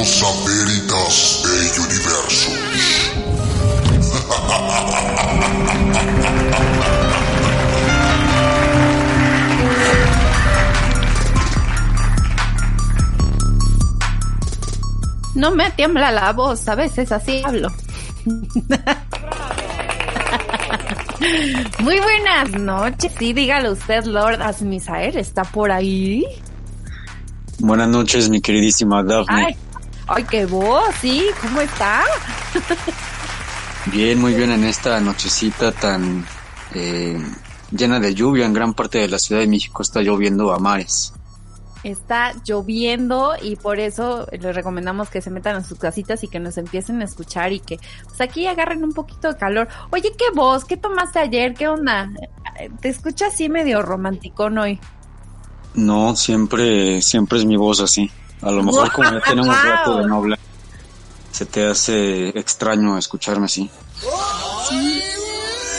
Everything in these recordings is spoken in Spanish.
A Veritas de Universos. No me tiembla la voz, a veces así hablo. Muy buenas noches. Sí, dígalo usted, Lord Asmisael, ¿está por ahí? Buenas noches, mi queridísima Daphne. Ay, ay, qué voz, sí, ¿cómo está? Bien, muy bien en esta nochecita tan eh, llena de lluvia. En gran parte de la Ciudad de México está lloviendo a mares. Está lloviendo y por eso les recomendamos que se metan en sus casitas y que nos empiecen a escuchar y que pues aquí agarren un poquito de calor. Oye, ¿qué voz? ¿Qué tomaste ayer? ¿Qué onda? Te escucha así medio romanticón hoy. No, siempre, siempre es mi voz así. A lo mejor como ya tenemos rato de no hablar, se te hace extraño escucharme así. Sí.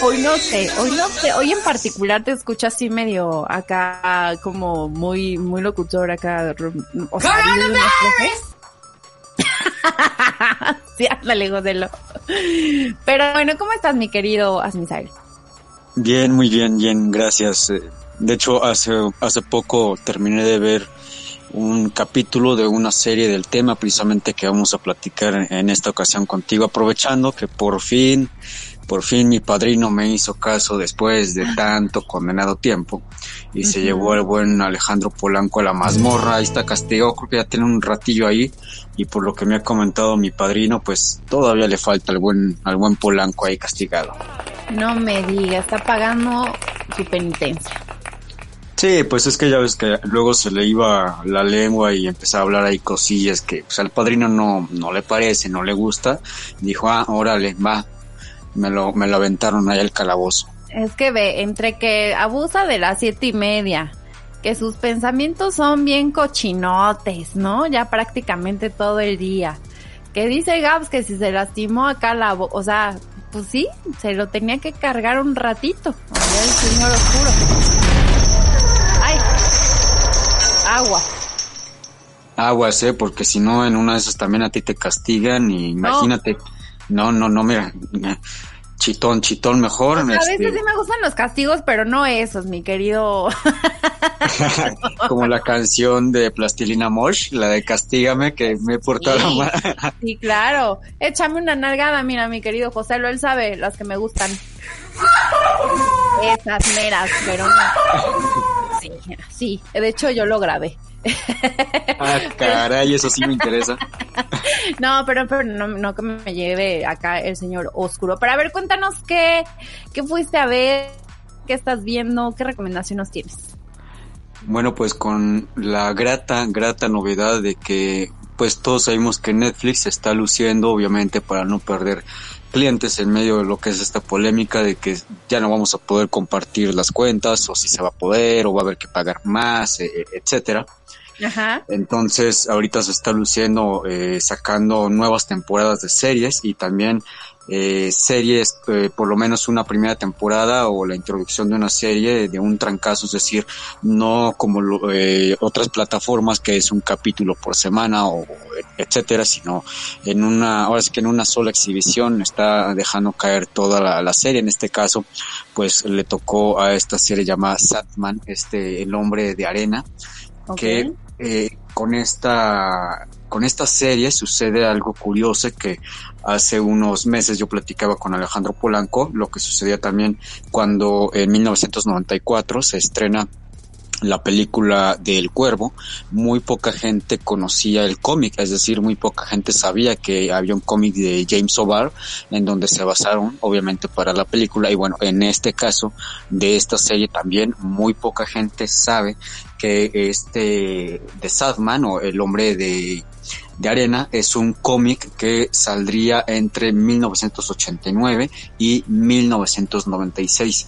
Hoy no sé, hoy no sé, hoy en particular te escucho así medio acá, como muy, muy locutor acá. O sea, sí, ándale, Joselo. Pero bueno, ¿cómo estás, mi querido Asmisael? Bien, muy bien, bien, gracias. Eh, De hecho, hace, hace poco terminé de ver un capítulo de una serie del tema precisamente que vamos a platicar en, esta ocasión contigo, aprovechando que por fin por fin mi padrino me hizo caso después de tanto condenado tiempo y se llevó el buen Alejandro Polanco a la mazmorra, ahí está castigado, creo que ya tiene un ratillo ahí y por lo que me ha comentado mi padrino, pues todavía le falta al buen, al buen Polanco ahí castigado. No me diga, está pagando su penitencia. Sí, pues es que ya ves que luego se le iba la lengua y empezaba a hablar ahí cosillas que pues, al padrino no, no le parece, no le gusta. Dijo, ah, órale, va, me lo, me lo aventaron ahí al calabozo. Es que ve, entre que abusa de las siete y media, que sus pensamientos son bien cochinotes, ¿no? Ya prácticamente todo el día. Que dice Gabs que si se lastimó acá la o sea, pues sí, se lo tenía que cargar un ratito. Allá el señor oscuro. Agua. Aguas, eh, porque si no, en una de esas también a ti te castigan y imagínate. No, no, no, mira, chitón, chitón mejor. A veces este... sí me gustan los castigos, pero no esos, mi querido. Como la canción de Plastilina Mosh, la de Castígame, que me he portado sí, mal. sí, claro. Échame una nalgada, mira, mi querido José, lo él sabe, las que me gustan. Esas meras, pero no. Sí, sí, de hecho yo lo grabé. Ah, caray, eso sí me interesa. No, pero, pero no, no, que me lleve acá el señor oscuro. Pero a ver, cuéntanos qué, qué fuiste a ver, qué estás viendo, qué recomendaciones tienes. Bueno, pues con la grata, grata novedad de que pues todos sabemos que Netflix se está luciendo, obviamente, para no perder clientes en medio de lo que es esta polémica de que ya no vamos a poder compartir las cuentas o si se va a poder o va a haber que pagar más, eh, etcétera. Ajá. Entonces, ahorita se está luciendo eh, sacando nuevas temporadas de series y también eh, series, eh, por lo menos una primera temporada o la introducción de una serie de un trancazo, es decir, no como lo, eh, otras plataformas que es un capítulo por semana o etcétera, sino en una, ahora sí que en una sola exhibición está dejando caer toda la, la serie. En este caso, pues le tocó a esta serie llamada Satman, este, el hombre de arena, Okay. que eh, con esta con esta serie sucede algo curioso que hace unos meses yo platicaba con Alejandro Polanco, lo que sucedía también cuando en 1994 se estrena la película del cuervo, muy poca gente conocía el cómic, es decir, muy poca gente sabía que había un cómic de James O'Barr en donde se basaron, obviamente, para la película. Y bueno, en este caso de esta serie también muy poca gente sabe que este de Sadman o el hombre de, de arena es un cómic que saldría entre 1989 y 1996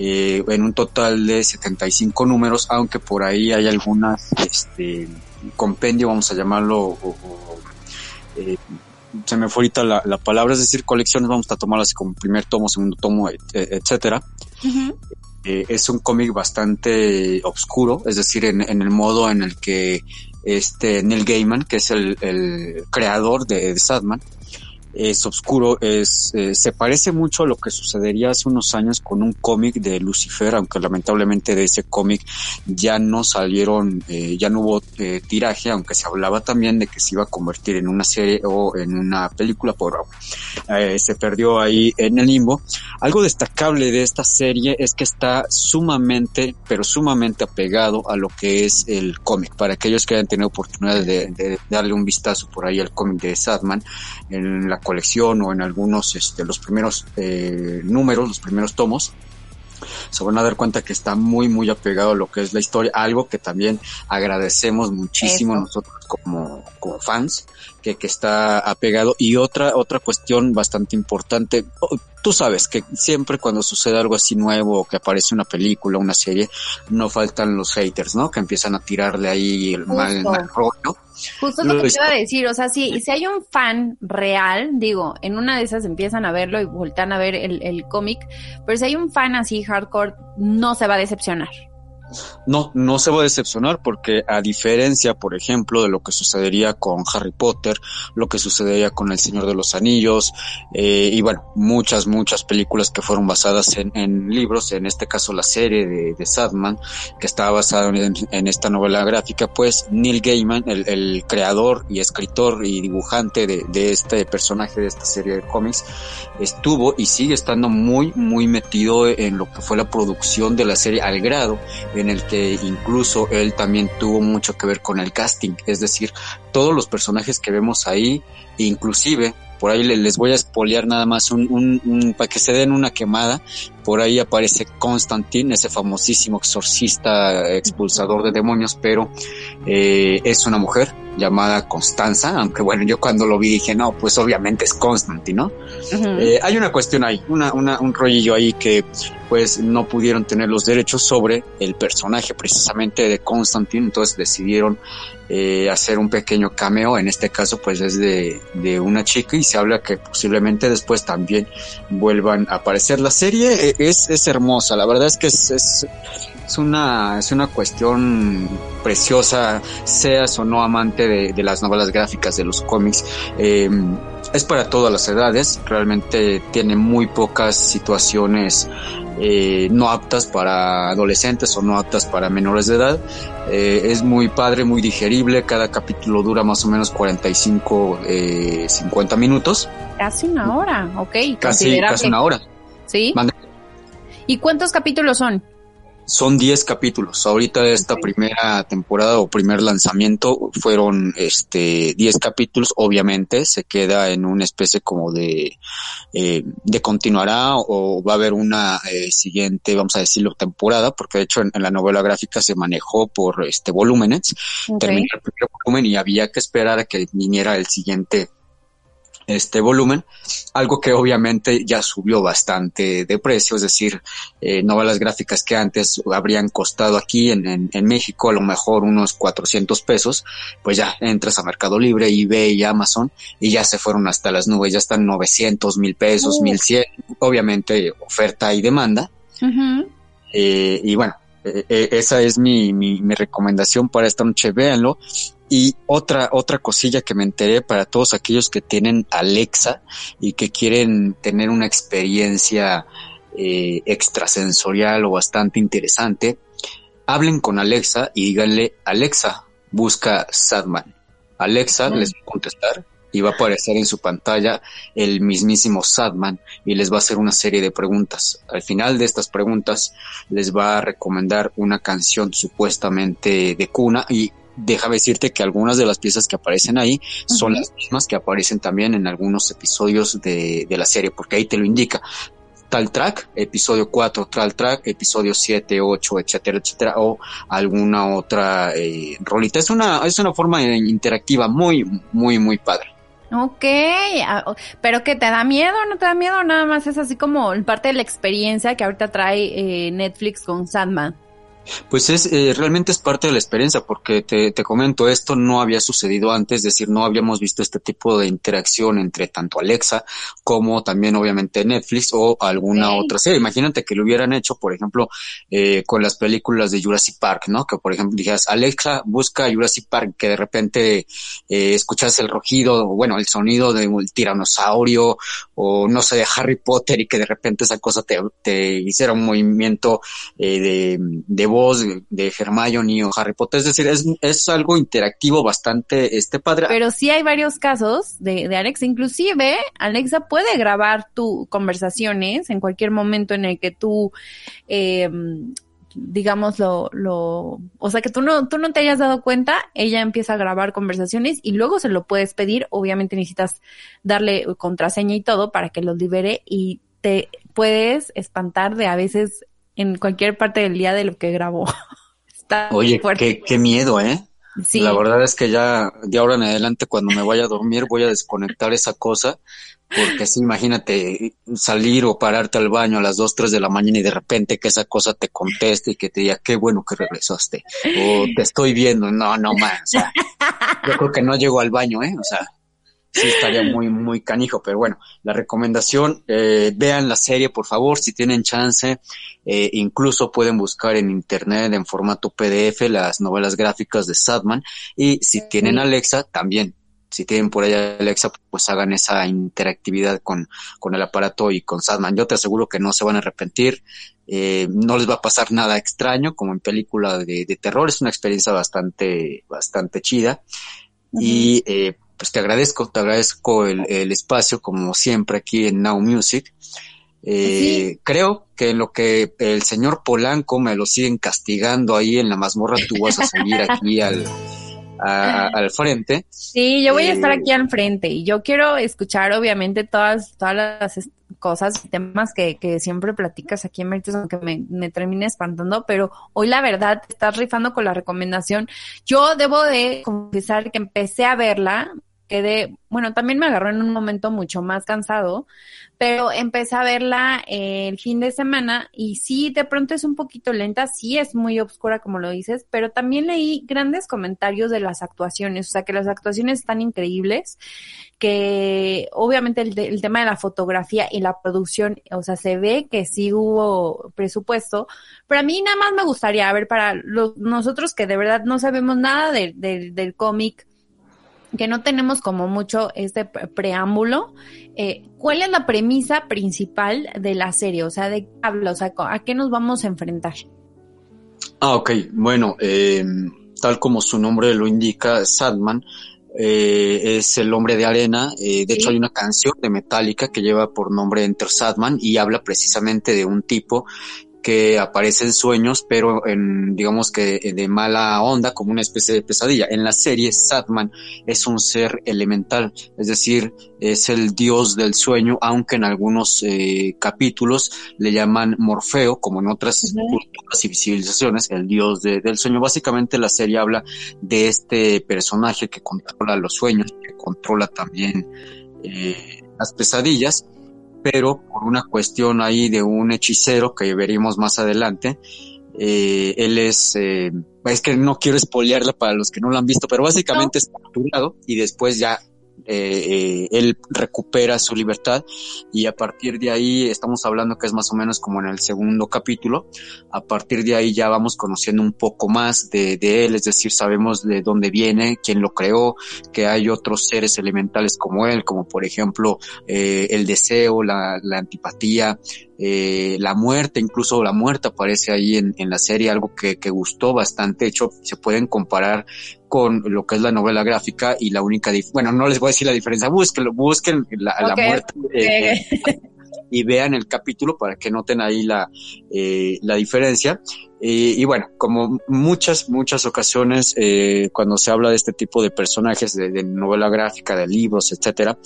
eh, en un total de 75 números, aunque por ahí hay algunas, este, compendio, vamos a llamarlo, o, o, eh, se me fue ahorita la, la, palabra, es decir, colecciones, vamos a tomarlas como primer tomo, segundo tomo, et, etcétera. Uh -huh. eh, es un cómic bastante oscuro, es decir, en, en, el modo en el que este Neil Gaiman, que es el, el creador de, de Sadman, es oscuro, es, eh, se parece mucho a lo que sucedería hace unos años con un cómic de Lucifer, aunque lamentablemente de ese cómic ya no salieron, eh, ya no hubo eh, tiraje, aunque se hablaba también de que se iba a convertir en una serie o en una película, por se perdió ahí en el limbo. Algo destacable de esta serie es que está sumamente, pero sumamente apegado a lo que es el cómic. Para aquellos que hayan tenido oportunidad de, de darle un vistazo por ahí al cómic de Sadman, en la colección o en algunos, este, los primeros eh, números, los primeros tomos, se van a dar cuenta que está muy, muy apegado a lo que es la historia, algo que también agradecemos muchísimo nosotros como, como fans, que, que está apegado. Y otra, otra cuestión bastante importante, tú sabes que siempre cuando sucede algo así nuevo que aparece una película, una serie, no faltan los haters, ¿no? Que empiezan a tirarle ahí el mal, el mal rollo. Justo lo, que te iba a decir, o sea, si, si hay un fan real, digo, en una de esas empiezan a verlo y voltan a ver el, el cómic, pero si hay un fan así hardcore, no se va a decepcionar. No, no se va a decepcionar porque a diferencia, por ejemplo, de lo que sucedería con Harry Potter, lo que sucedería con El Señor de los Anillos, eh, y bueno, muchas, muchas películas que fueron basadas en, en libros, en este caso la serie de, Sadman, que estaba basada en, esta novela gráfica, pues Neil Gaiman, el, creador y escritor y dibujante de, este personaje de esta serie de cómics, estuvo y sigue estando muy, muy metido en lo que fue la producción de la serie al grado en el que incluso él también tuvo mucho que ver con el casting, es decir, todos los personajes que vemos ahí, inclusive por ahí les voy a espolear nada más un, un, para que se den una quemada. Por ahí aparece Constantine, ese famosísimo exorcista expulsador de demonios, pero eh, es una mujer llamada Constanza, aunque bueno, yo cuando lo vi dije, no, pues obviamente es Constantine, ¿no? Uh -huh. eh, hay una cuestión ahí, una, una, un rollillo ahí que pues no pudieron tener los derechos sobre el personaje precisamente de Constantine, entonces decidieron eh, hacer un pequeño cameo, en este caso pues es de, de, una chica y se habla que posiblemente después también vuelvan a aparecer. La serie es, es hermosa, la verdad es que es, es, es, una, es una cuestión preciosa, seas o no amante de, de las novelas gráficas, de los cómics. Eh, es para todas las edades, realmente tiene muy pocas situaciones eh, no aptas para adolescentes o no aptas para menores de edad. Eh, es muy padre, muy digerible, cada capítulo dura más o menos 45, eh, 50 minutos. Casi una hora, ok. Casi, casi una hora. ¿Sí? ¿Y cuántos capítulos son? Son 10 capítulos. Ahorita de esta okay. primera temporada o primer lanzamiento fueron este 10 capítulos. Obviamente se queda en una especie como de eh, de continuará o va a haber una eh, siguiente, vamos a decirlo, temporada, porque de hecho en, en, la novela gráfica se manejó por este volúmenes. Okay. Terminó el primer volumen y había que esperar a que viniera el siguiente este volumen, algo que obviamente ya subió bastante de precio, es decir, eh, novelas gráficas que antes habrían costado aquí en, en, en, México a lo mejor unos 400 pesos, pues ya entras a Mercado Libre, eBay y Amazon y ya se fueron hasta las nubes, ya están 900, mil pesos, uh. 1100, obviamente oferta y demanda. Uh -huh. eh, y bueno, eh, esa es mi, mi, mi recomendación para esta noche, véanlo. Y otra, otra cosilla que me enteré para todos aquellos que tienen Alexa y que quieren tener una experiencia eh, extrasensorial o bastante interesante, hablen con Alexa y díganle, Alexa, busca Sadman. Alexa mm. les va a contestar y va a aparecer en su pantalla el mismísimo Sadman y les va a hacer una serie de preguntas. Al final de estas preguntas les va a recomendar una canción supuestamente de cuna y déjame decirte que algunas de las piezas que aparecen ahí uh -huh. son las mismas que aparecen también en algunos episodios de, de, la serie, porque ahí te lo indica. Tal track, episodio 4, tal track, episodio 7, 8, etcétera, etcétera, o alguna otra eh, rolita. Es una, es una forma interactiva muy, muy, muy padre. Ok, pero que te da miedo, no te da miedo, nada más es así como parte de la experiencia que ahorita trae eh, Netflix con Sandman. Pues es eh, realmente es parte de la experiencia, porque te, te, comento, esto no había sucedido antes, es decir, no habíamos visto este tipo de interacción entre tanto Alexa como también obviamente Netflix o alguna otra serie. Imagínate que lo hubieran hecho, por ejemplo, eh, con las películas de Jurassic Park, ¿no? Que por ejemplo dijeras, Alexa, busca Jurassic Park, que de repente eh, escuchas el rugido, bueno, el sonido de un tiranosaurio o no sé, de Harry Potter y que de repente esa cosa te, te hiciera un movimiento eh, de, de voz de Hermione o Harry Potter. Es decir, es, es algo interactivo bastante este padre. Pero sí hay varios casos de, de Alexa. Inclusive, Alexa puede grabar tu conversaciones en cualquier momento en el que tú eh, digamos lo, lo, o sea que tú no, tú no te hayas dado cuenta, ella empieza a grabar conversaciones y luego se lo puedes pedir, obviamente necesitas darle contraseña y todo para que los libere y te puedes espantar de a veces en cualquier parte del día de lo que grabó. Está Oye, qué, qué miedo, ¿eh? Sí. La verdad es que ya de ahora en adelante cuando me vaya a dormir voy a desconectar esa cosa porque así imagínate salir o pararte al baño a las 2, 3 de la mañana y de repente que esa cosa te conteste y que te diga qué bueno que regresaste o te estoy viendo, no, no más. O sea, yo creo que no llego al baño, ¿eh? O sea, sí estaría muy, muy canijo, pero bueno, la recomendación, eh, vean la serie por favor, si tienen chance, eh, incluso pueden buscar en internet en formato PDF las novelas gráficas de Sadman y si tienen Alexa, también, si tienen por allá Alexa, pues hagan esa interactividad con, con el aparato y con Sadman. Yo te aseguro que no se van a arrepentir, eh, no les va a pasar nada extraño como en película de, de terror, es una experiencia bastante, bastante chida. Y eh, pues te agradezco, te agradezco el, el espacio como siempre aquí en Now Music. Eh, Creo que en lo que el señor Polanco me lo siguen castigando ahí en la mazmorra, tú vas a seguir aquí al, a, al frente. Sí, yo voy a estar eh, aquí al frente y yo quiero escuchar obviamente todas, todas las cosas temas que, que siempre platicas aquí en Méritos, aunque me, me termine espantando, pero hoy la verdad estás rifando con la recomendación. Yo debo de confesar que empecé a verla, quedé, bueno, también me agarró en un momento mucho más cansado, pero empecé a verla el fin de semana y sí, de pronto es un poquito lenta, sí es muy oscura como lo dices, pero también leí grandes comentarios de las actuaciones, o sea que las actuaciones están increíbles, que obviamente el, tema de la fotografía y la producción, o sea, se ve que sí hubo presupuesto, pero a mí nada más me gustaría, a ver, para los, nosotros que de verdad no sabemos nada de, del cómic, que no tenemos como mucho este preámbulo, eh, ¿cuál es la premisa principal de la serie? O sea, ¿de qué habla? O sea, ¿a qué nos vamos a enfrentar? Ah, ok. Bueno, eh, tal como su nombre lo indica, Sadman eh, es el hombre de arena. Eh, de ¿Sí? hecho, hay una canción de Metallica que lleva por nombre Enter Sadman y habla precisamente de un tipo que aparece en sueños, pero en, digamos que de mala onda, como una especie de pesadilla. En la serie, Satman es un ser elemental, es decir, es el dios del sueño, aunque en algunos eh, capítulos le llaman Morfeo, como en otras uh -huh. culturas y civilizaciones, el dios de, del sueño. Básicamente la serie habla de este personaje que controla los sueños, que controla también eh, las pesadillas pero por una cuestión ahí de un hechicero que veremos más adelante, eh, él es, eh, es que no quiero espolearla para los que no lo han visto, pero básicamente no. es capturado y después ya eh, eh, él recupera su libertad y a partir de ahí estamos hablando que es más o menos como en el segundo capítulo, a partir de ahí ya vamos conociendo un poco más de, él, es decir, sabemos de dónde viene, quién lo creó, que hay otros seres elementales como él, como por ejemplo eh, el deseo, la antipatía, eh, la muerte, incluso la muerte aparece ahí en, en la serie, algo que, que, gustó bastante. De hecho, se pueden comparar con lo que es la novela gráfica y la única, bueno, no les voy a decir la diferencia, búsquenlo, busquen la, okay. la muerte. Eh, okay. y vean el capítulo para que noten ahí la, eh, la diferencia. Y, y, bueno, como muchas, muchas ocasiones, eh, cuando se habla de este tipo de personajes de, novela gráfica, de libros, etcétera,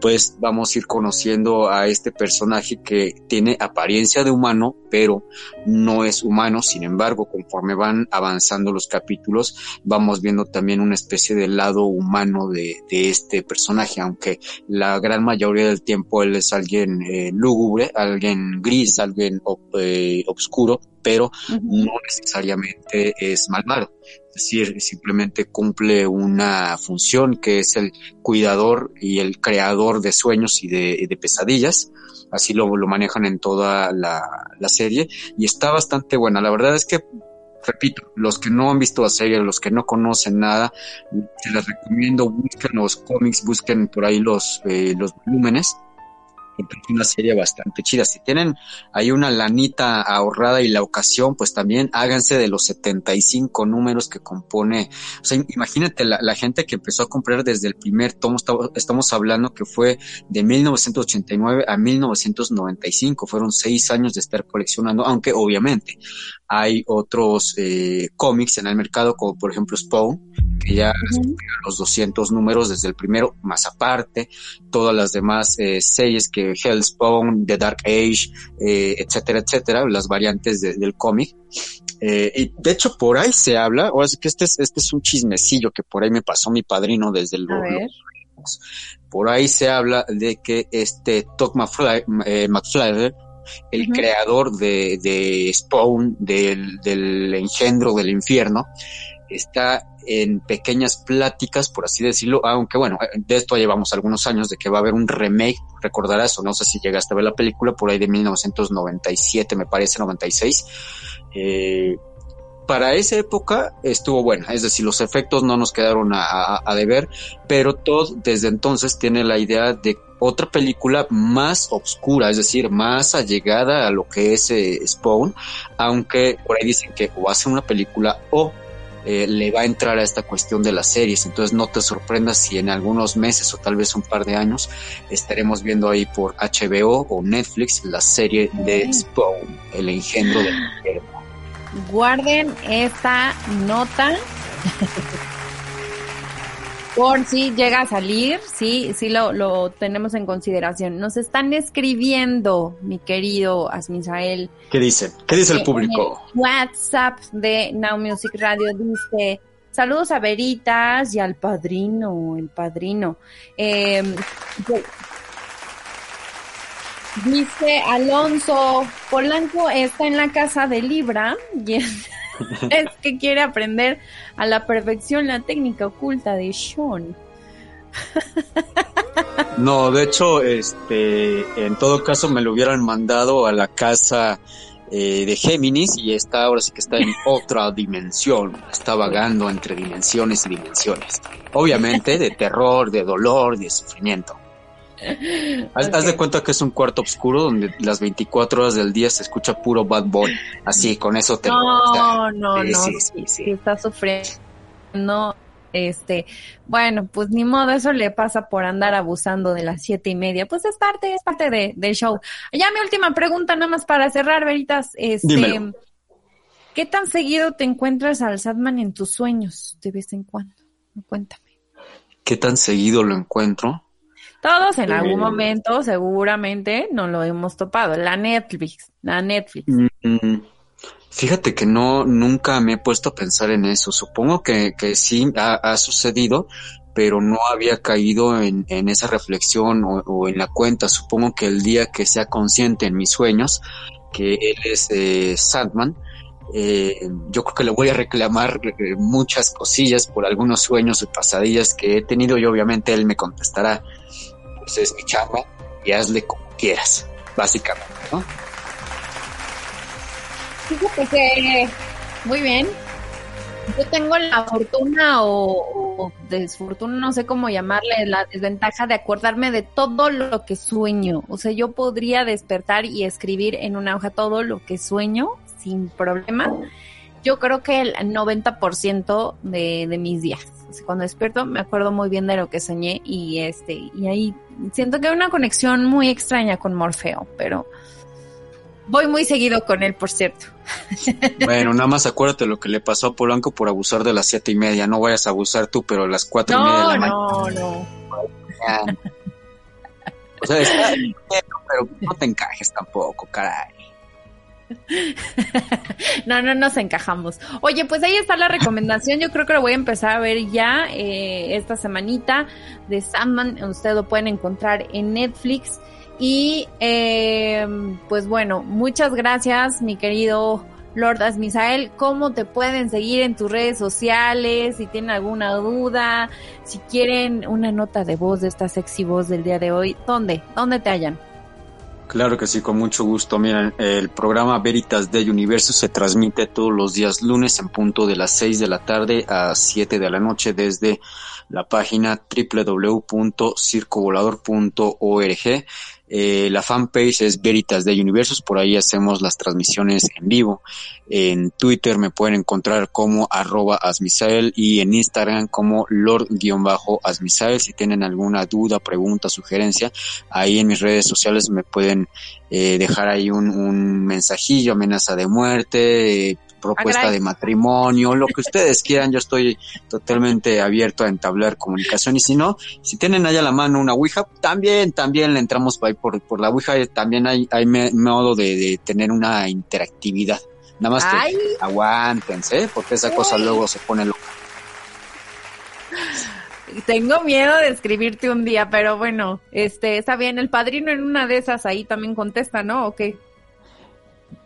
pues vamos a ir conociendo a este personaje que tiene apariencia de humano, pero no es humano. Sin embargo, conforme van avanzando los capítulos, vamos viendo también una especie de lado humano de, este personaje, aunque la gran mayoría del tiempo él es alguien eh, lúgubre, alguien gris, alguien eh, oscuro pero no necesariamente es malvado. Es decir, simplemente cumple una función que es el cuidador y el creador de sueños y de, pesadillas. Así lo, lo, manejan en toda la, la serie y está bastante buena. La verdad es que repito, los que no han visto la serie, los que no conocen nada, se les recomiendo, busquen los cómics, busquen por ahí los, eh, los volúmenes una serie bastante chida. Si tienen ahí una lanita ahorrada y la ocasión, pues también háganse de los 75 números que compone. O sea, imagínate la, gente que empezó a comprar desde el primer tomo, estamos hablando que fue de 1989 a 1995. Fueron seis años de estar coleccionando, aunque obviamente hay otros eh, cómics en el mercado, como por ejemplo Spawn, que ya los 200 números desde el primero, más aparte, todas las demás eh, series que Hellspawn, The Dark Age, eh, etcétera, etcétera, las variantes del cómic. Eh, y de hecho por ahí se habla, o es que este es, este es un chismecillo que por ahí me pasó mi padrino desde el por ahí se habla de que este Todd McFly, el creador de, de Spawn, del, del engendro del infierno, está en pequeñas pláticas, por así decirlo, aunque bueno, de esto llevamos algunos años de que va a haber un remake, recordarás o no sé si llegaste a ver la película por ahí de 1997, me parece, 96. Eh, para esa época estuvo buena, es decir, los efectos no nos quedaron a, deber, pero todo desde entonces tiene la idea de otra película más oscura, es decir, más allegada a lo que es eh, Spawn, aunque por ahí dicen que o hacen una película o eh, le va a entrar a esta cuestión de las series. Entonces no te sorprendas si en algunos meses o tal vez un par de años estaremos viendo ahí por HBO o Netflix la serie de Spawn, el engendro del infierno. Guarden esta nota por si llega a salir, sí, sí lo, lo tenemos en consideración. Nos están escribiendo, mi querido Asmisael. ¿Qué dice? ¿Qué dice el público? WhatsApp de Now Music Radio dice, saludos a Veritas y al padrino, el padrino. Em, dice Alonso, Polanco está en la casa de Libra y es que quiere aprender a la perfección la técnica oculta de Sean. No, de hecho, este, en todo caso me lo hubieran mandado a la casa eh, de Géminis y está ahora sí que está en otra dimensión, está vagando entre dimensiones y dimensiones. Obviamente de terror, de dolor, de sufrimiento. Haz, de cuenta que es un cuarto oscuro donde las 24 horas del día se escucha puro Bad Boy. Así, con eso te No, no, no. Sí, sí, sí, está sufriendo. Este, bueno, pues ni modo, eso le pasa por andar abusando de las siete y media. Pues es parte, es parte de, del show. Ya mi última pregunta, nada más para cerrar, Veritas. Este, ¿Qué tan seguido te encuentras al Sadman en tus sueños de vez en cuando? Cuéntame. ¿Qué tan seguido lo encuentro? Todos en algún momento seguramente no lo hemos topado. La Netflix, la Netflix. Mm, fíjate que no, nunca me he puesto a pensar en eso. Supongo que, que sí ha, sucedido, pero no había caído en, en esa reflexión o, en la cuenta. Supongo que el día que sea consciente en mis sueños que él es eh, Sandman, eh, yo creo que le voy a reclamar eh, muchas cosillas por algunos sueños y pasadillas que he tenido y obviamente él me contestará es mi chamba y hazle como quieras, básicamente, ¿no? Fíjate que, muy bien, yo tengo la fortuna o, desfortuna, no sé cómo llamarle, la desventaja de acordarme de todo lo que sueño. O sea, yo podría despertar y escribir en una hoja todo lo que sueño sin problema. Yo creo que el 90% de, de mis días cuando despierto me acuerdo muy bien de lo que soñé y este y ahí siento que hay una conexión muy extraña con Morfeo, pero voy muy seguido con él, por cierto. Bueno, nada más acuérdate lo que le pasó a Polanco por abusar de las siete y media. No vayas a abusar tú, pero a las cuatro y media de la mañana. No, no, O sea, está bien, pero no te encajes tampoco, caray. no, no nos encajamos. Oye, pues ahí está la recomendación. Yo creo que lo voy a empezar a ver ya eh, esta semanita de Sandman. Usted lo pueden encontrar en Netflix. Y eh, pues bueno, muchas gracias, mi querido Lord Asmisael, cómo te pueden seguir en tus redes sociales, si tienen alguna duda, si quieren una nota de voz de esta sexy voz del día de hoy, ¿dónde? ¿Dónde te hallan? Claro que sí, con mucho gusto. Miren, el programa Veritas de Universo se transmite todos los días lunes en punto de las 6 de la tarde a 7 de la noche desde la página www.circovolador.org. Eh, la fanpage es Veritas de Universos, por ahí hacemos las transmisiones en vivo. En Twitter me pueden encontrar como arroba asmisael y en Instagram como lord-asmisael. Si tienen alguna duda, pregunta, sugerencia, ahí en mis redes sociales me pueden eh, dejar ahí un, un mensajillo, amenaza de muerte, propuesta de matrimonio, lo que ustedes quieran, yo estoy totalmente abierto a entablar comunicación y si no, si tienen allá a la mano una Ouija, también, también le entramos ahí por, por la Ouija, también hay, hay modo de, tener una interactividad. Nada más que aguántense, porque esa cosa luego se pone loca. Tengo miedo de escribirte un día, pero bueno, este, está bien, el padrino en una de esas ahí también contesta, ¿no? ¿O qué?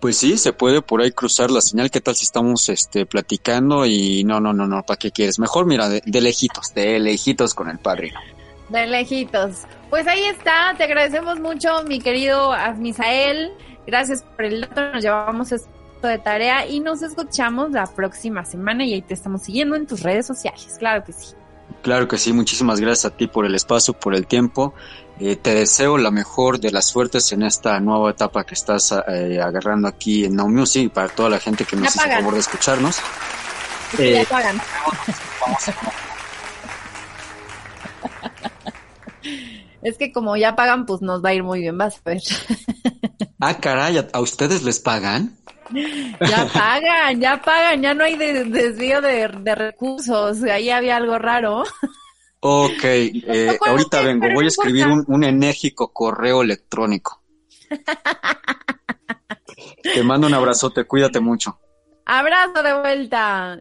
Pues sí, se puede por ahí cruzar la señal. ¿Qué tal si estamos este, platicando y no, no, no, no, ¿para qué quieres? Mejor mira, de, lejitos, de lejitos con el padrino. De lejitos. Pues ahí está, te agradecemos mucho, mi querido Asmisael. Gracias por el dato, nos llevamos esto de tarea y nos escuchamos la próxima semana y ahí te estamos siguiendo en tus redes sociales, claro que sí. Claro que sí, muchísimas gracias a ti por el espacio, por el tiempo eh, te deseo la mejor de las suertes en esta nueva etapa que estás eh, agarrando aquí en Now Music para toda la gente que nos hizo el favor de escucharnos. Eh, pagan. Es que como ya pagan, pues nos va a ir muy bien, vas a ver. Ah, caray, ¿a ustedes les pagan? Ya pagan, ya pagan, ya no hay desvío de, de recursos, ahí había algo raro. Ok, eh, ahorita vengo, voy a escribir un, enérgico correo electrónico. Te mando un abrazote, cuídate mucho. Abrazo de vuelta.